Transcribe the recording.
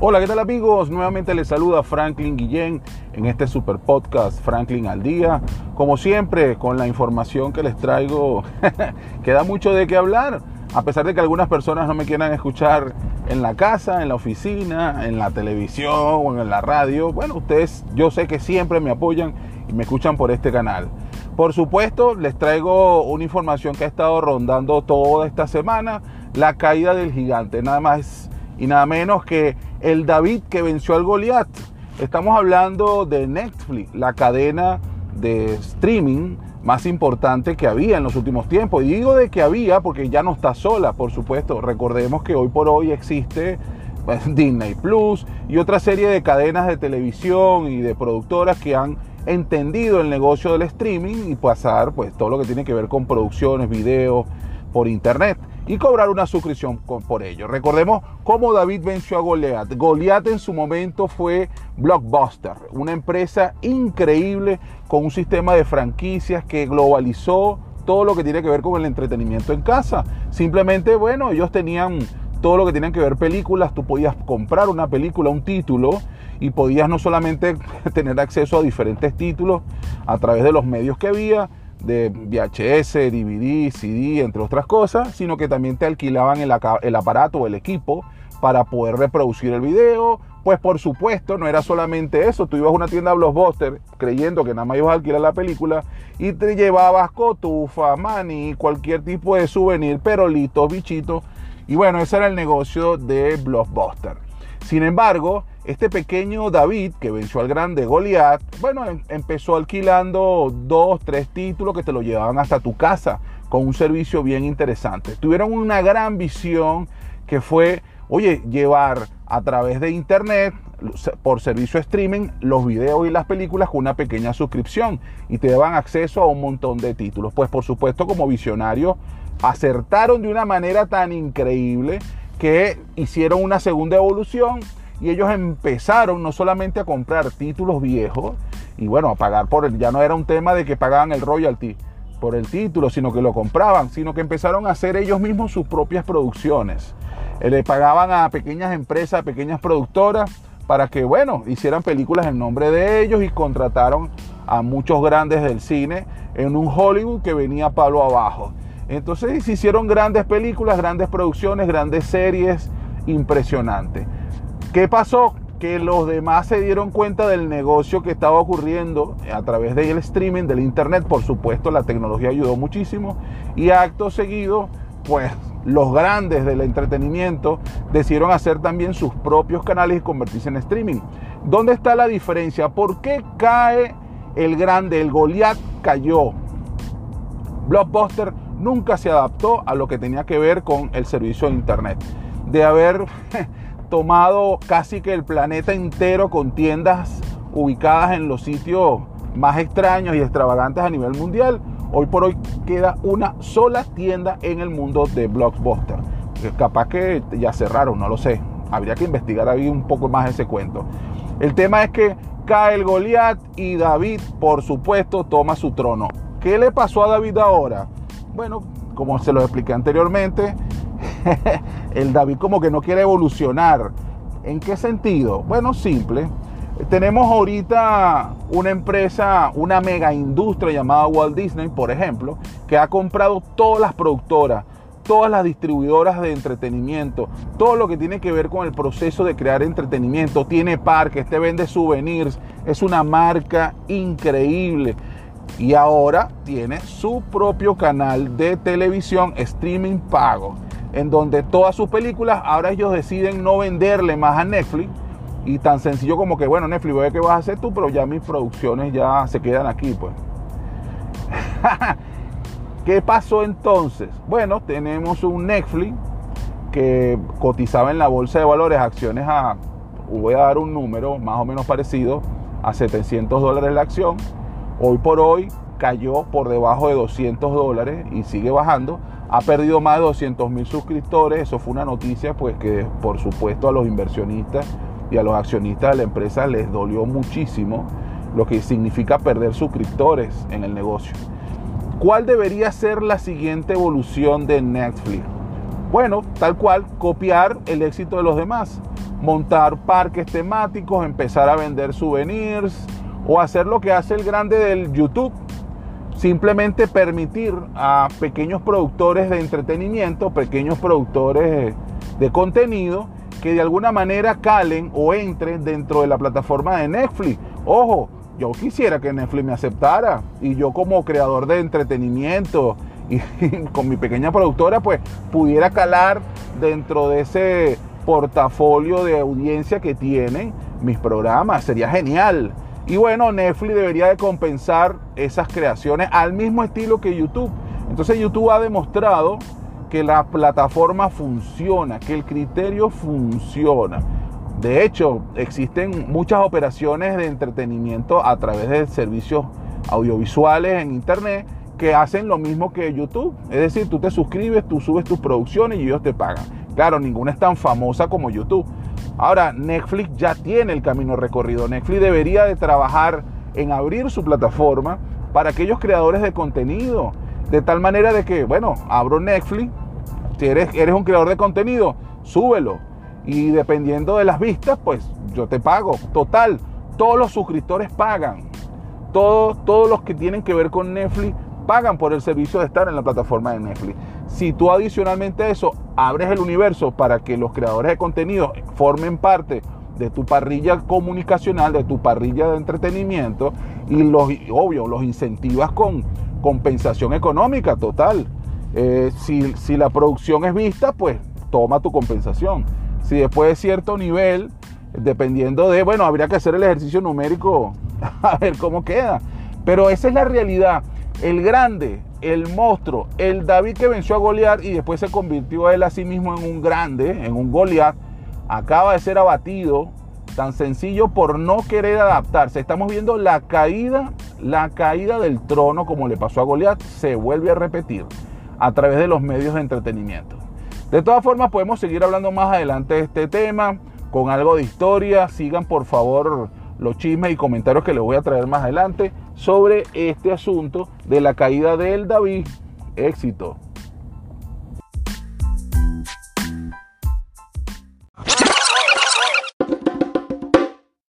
Hola, ¿qué tal amigos? Nuevamente les saluda Franklin Guillén en este super podcast Franklin al Día. Como siempre, con la información que les traigo, queda mucho de qué hablar. A pesar de que algunas personas no me quieran escuchar en la casa, en la oficina, en la televisión o en la radio, bueno, ustedes yo sé que siempre me apoyan y me escuchan por este canal. Por supuesto, les traigo una información que ha estado rondando toda esta semana, la caída del gigante, nada más y nada menos que el David que venció al Goliat. Estamos hablando de Netflix, la cadena de streaming más importante que había en los últimos tiempos. Y digo de que había porque ya no está sola, por supuesto. Recordemos que hoy por hoy existe pues, Disney Plus y otra serie de cadenas de televisión y de productoras que han entendido el negocio del streaming y pasar pues todo lo que tiene que ver con producciones, videos por internet y cobrar una suscripción por ello. Recordemos cómo David venció a Goliath. Goliath en su momento fue Blockbuster, una empresa increíble con un sistema de franquicias que globalizó todo lo que tiene que ver con el entretenimiento en casa. Simplemente, bueno, ellos tenían todo lo que tenían que ver películas, tú podías comprar una película, un título, y podías no solamente tener acceso a diferentes títulos a través de los medios que había, de VHS, DVD, CD, entre otras cosas, sino que también te alquilaban el, aparato o el equipo para poder reproducir el video. Pues por supuesto, no era solamente eso, tú ibas a una tienda Blockbuster creyendo que nada más ibas a alquilar la película y te llevabas cotufa, maní, cualquier tipo de souvenir, perolitos, bichitos. Y bueno, ese era el negocio de Blockbuster. Sin embargo, este pequeño David, que venció al grande Goliath, bueno, em, empezó alquilando dos, tres títulos que te lo llevaban hasta tu casa con un servicio bien interesante. Tuvieron una gran visión que fue, oye, llevar a través de internet por servicio streaming los videos y las películas con una pequeña suscripción y te daban acceso a un montón de títulos. Pues por supuesto como visionarios acertaron de una manera tan increíble que hicieron una segunda evolución y ellos empezaron no solamente a comprar títulos viejos y bueno, a pagar por el, ya no era un tema de que pagaban el royalty por el título, sino que lo compraban, sino que empezaron a hacer ellos mismos sus propias producciones. Eh, le pagaban a pequeñas empresas, a pequeñas productoras, para que, bueno, hicieran películas en nombre de ellos y contrataron a muchos grandes del cine en un Hollywood que venía palo abajo. Entonces se hicieron grandes películas, grandes producciones, grandes series, impresionantes. ¿Qué pasó? Que los demás se dieron cuenta del negocio que estaba ocurriendo a través del streaming, del internet. Por supuesto, la tecnología ayudó muchísimo. Y acto seguido, pues los grandes del entretenimiento decidieron hacer también sus propios canales y convertirse en streaming. ¿Dónde está la diferencia? ¿Por qué cae el grande? El Goliath cayó. Blockbuster nunca se adaptó a lo que tenía que ver con el servicio de internet. De haber tomado casi que el planeta entero con tiendas ubicadas en los sitios más extraños y extravagantes a nivel mundial. Hoy por hoy queda una sola tienda en el mundo de Blockbuster. Capaz que ya cerraron, no lo sé. Habría que investigar ahí un poco más ese cuento. El tema es que cae el Goliat y David, por supuesto, toma su trono. ¿Qué le pasó a David ahora? Bueno, como se lo expliqué anteriormente, el David como que no quiere evolucionar. ¿En qué sentido? Bueno, simple. Tenemos ahorita una empresa, una mega industria llamada Walt Disney, por ejemplo, que ha comprado todas las productoras, todas las distribuidoras de entretenimiento, todo lo que tiene que ver con el proceso de crear entretenimiento. Tiene parques, te vende souvenirs, es una marca increíble. Y ahora tiene su propio canal de televisión streaming pago en donde todas sus películas, ahora ellos deciden no venderle más a Netflix. Y tan sencillo como que, bueno, Netflix, voy a ver qué vas a hacer tú, pero ya mis producciones ya se quedan aquí, pues. ¿Qué pasó entonces? Bueno, tenemos un Netflix que cotizaba en la bolsa de valores acciones a, voy a dar un número más o menos parecido, a 700 dólares la acción. Hoy por hoy cayó por debajo de 200 dólares y sigue bajando ha perdido más de 200 mil suscriptores. Eso fue una noticia pues que por supuesto a los inversionistas y a los accionistas de la empresa les dolió muchísimo lo que significa perder suscriptores en el negocio. ¿Cuál debería ser la siguiente evolución de Netflix? Bueno, tal cual, copiar el éxito de los demás. montar parques temáticos, empezar a vender souvenirs o hacer lo que hace el grande del YouTube. Simplemente permitir a pequeños productores de entretenimiento, pequeños productores de contenido, que de alguna manera calen o entren dentro de la plataforma de Netflix. Ojo, yo quisiera que Netflix me aceptara y yo como creador de entretenimiento y con mi pequeña productora pues pudiera calar dentro de ese portafolio de audiencia que tienen mis programas. Sería genial. Y bueno, Netflix debería de compensar esas creaciones al mismo estilo que YouTube. Entonces YouTube ha demostrado que la plataforma funciona, que el criterio funciona. De hecho, existen muchas operaciones de entretenimiento a través de servicios audiovisuales en Internet que hacen lo mismo que YouTube. Es decir, tú te suscribes, tú subes tus producciones y ellos te pagan. Claro, ninguna es tan famosa como YouTube. Ahora, Netflix ya tiene el camino recorrido. Netflix debería de trabajar en abrir su plataforma para aquellos creadores de contenido. De tal manera de que, bueno, abro Netflix, si eres, eres un creador de contenido, súbelo. Y dependiendo de las vistas, pues yo te pago. Total, todos los suscriptores pagan. Todos, todos los que tienen que ver con Netflix pagan por el servicio de estar en la plataforma de Netflix. Si tú adicionalmente a eso abres el universo para que los creadores de contenido formen parte de tu parrilla comunicacional, de tu parrilla de entretenimiento y los, obvio, los incentivas con compensación económica total. Eh, si, si la producción es vista, pues toma tu compensación. Si después de cierto nivel, dependiendo de, bueno, habría que hacer el ejercicio numérico a ver cómo queda. Pero esa es la realidad el grande, el monstruo, el David que venció a Goliat y después se convirtió él a sí mismo en un grande, en un Goliat, acaba de ser abatido, tan sencillo por no querer adaptarse. Estamos viendo la caída, la caída del trono como le pasó a Goliat, se vuelve a repetir a través de los medios de entretenimiento. De todas formas, podemos seguir hablando más adelante de este tema con algo de historia. Sigan por favor los chismes y comentarios que les voy a traer más adelante sobre este asunto de la caída del David. Éxito.